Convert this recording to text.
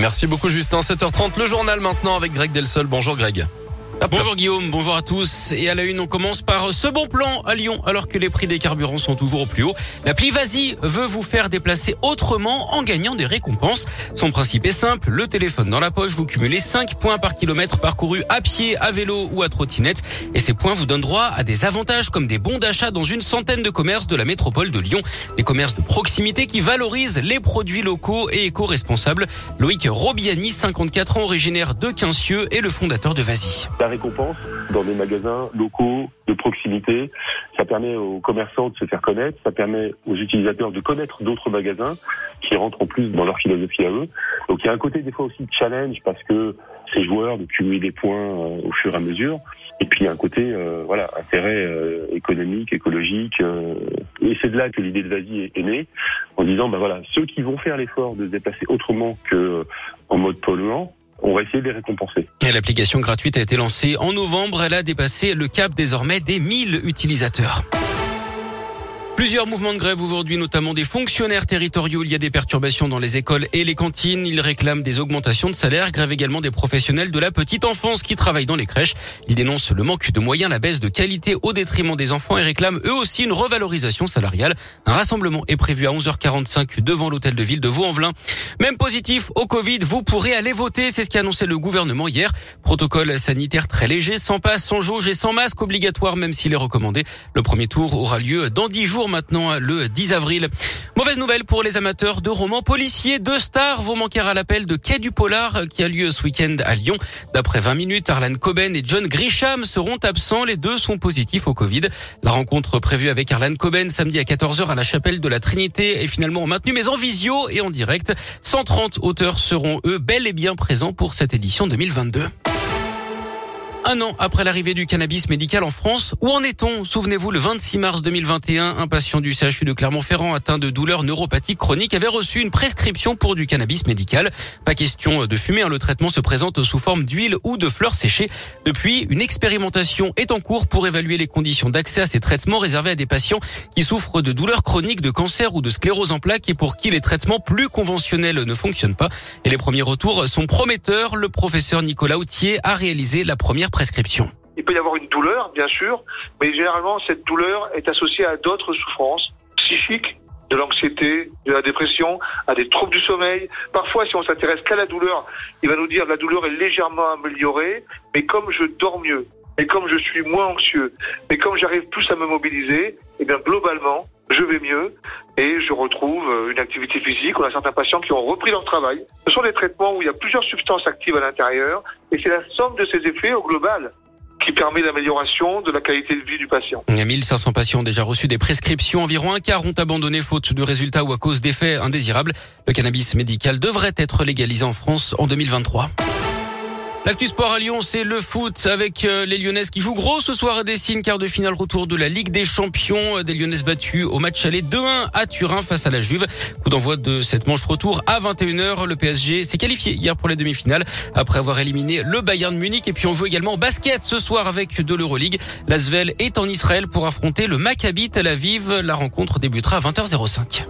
Merci beaucoup Justin. 7h30, le journal maintenant avec Greg Delsol. Bonjour Greg. Bonjour Guillaume, bonjour à tous. Et à la une, on commence par ce bon plan à Lyon, alors que les prix des carburants sont toujours au plus haut. L'appli Vas-y veut vous faire déplacer autrement en gagnant des récompenses. Son principe est simple, le téléphone dans la poche, vous cumulez 5 points par kilomètre parcouru à pied, à vélo ou à trottinette. Et ces points vous donnent droit à des avantages comme des bons d'achat dans une centaine de commerces de la métropole de Lyon. Des commerces de proximité qui valorisent les produits locaux et éco-responsables. Loïc Robiani, 54 ans, originaire de Quincieux, est le fondateur de Récompense dans des magasins locaux de proximité. Ça permet aux commerçants de se faire connaître, ça permet aux utilisateurs de connaître d'autres magasins qui rentrent en plus dans leur philosophie à eux. Donc il y a un côté des fois aussi de challenge parce que ces joueurs de cumuler des points euh, au fur et à mesure. Et puis il y a un côté euh, voilà intérêt euh, économique, écologique. et c'est de là que l'idée de Vasi est, née, en disant ben voilà ceux qui vont faire l'effort de se déplacer autrement que en mode polluant, on va essayer de les récompenser. L'application gratuite a été lancée en novembre. Elle a dépassé le cap désormais des 1000 utilisateurs. Plusieurs mouvements de grève aujourd'hui, notamment des fonctionnaires territoriaux. Il y a des perturbations dans les écoles et les cantines. Ils réclament des augmentations de salaire. Grève également des professionnels de la petite enfance qui travaillent dans les crèches. Ils dénoncent le manque de moyens, la baisse de qualité au détriment des enfants et réclament eux aussi une revalorisation salariale. Un rassemblement est prévu à 11h45 devant l'hôtel de ville de Vaux-en-Velin. Même positif au Covid, vous pourrez aller voter. C'est ce qu'a annoncé le gouvernement hier. Protocole sanitaire très léger, sans passe, sans jauge et sans masque obligatoire, même s'il est recommandé. Le premier tour aura lieu dans 10 jours maintenant le 10 avril. Mauvaise nouvelle pour les amateurs de romans policiers. Deux stars vont manquer à l'appel de Quai du Polar qui a lieu ce week-end à Lyon. D'après 20 minutes, Arlan Coben et John Grisham seront absents. Les deux sont positifs au Covid. La rencontre prévue avec Arlan Coben samedi à 14h à la chapelle de la Trinité est finalement maintenue mais en visio et en direct. 130 auteurs seront eux bel et bien présents pour cette édition 2022. Un an après l'arrivée du cannabis médical en France, où en est-on Souvenez-vous, le 26 mars 2021, un patient du CHU de Clermont-Ferrand atteint de douleurs neuropathiques chroniques avait reçu une prescription pour du cannabis médical. Pas question de fumer, hein. le traitement se présente sous forme d'huile ou de fleurs séchées. Depuis, une expérimentation est en cours pour évaluer les conditions d'accès à ces traitements réservés à des patients qui souffrent de douleurs chroniques, de cancer ou de sclérose en plaques et pour qui les traitements plus conventionnels ne fonctionnent pas. Et les premiers retours sont prometteurs. Le professeur Nicolas Autier a réalisé la première prescription. Il peut y avoir une douleur, bien sûr, mais généralement cette douleur est associée à d'autres souffrances psychiques, de l'anxiété, de la dépression, à des troubles du sommeil. Parfois, si on s'intéresse qu'à la douleur, il va nous dire la douleur est légèrement améliorée, mais comme je dors mieux, et comme je suis moins anxieux, mais comme j'arrive plus à me mobiliser, eh bien globalement, je vais mieux et je retrouve euh, une activité physique. On a certains patients qui ont repris leur travail. Ce sont des traitements où il y a plusieurs substances actives à l'intérieur et c'est la somme de ces effets au global qui permet l'amélioration de la qualité de vie du patient. Il y a 1500 patients ont déjà reçu des prescriptions. Environ un quart ont abandonné faute de résultats ou à cause d'effets indésirables. Le cannabis médical devrait être légalisé en France en 2023. L'actu sport à Lyon, c'est le foot avec euh, les Lyonnaises qui jouent gros ce soir à Dessine, quart de finale retour de la Ligue des Champions. Des Lyonnaises battues au match aller 2-1 à Turin face à la Juve. Coup d'envoi de cette manche retour à 21h. Le PSG s'est qualifié hier pour les demi-finales après avoir éliminé le Bayern Munich. Et puis on joue également au basket ce soir avec de l'Euroleague. L'Asvel est en Israël pour affronter le Maccabi Tel Aviv. La rencontre débutera à 20h05.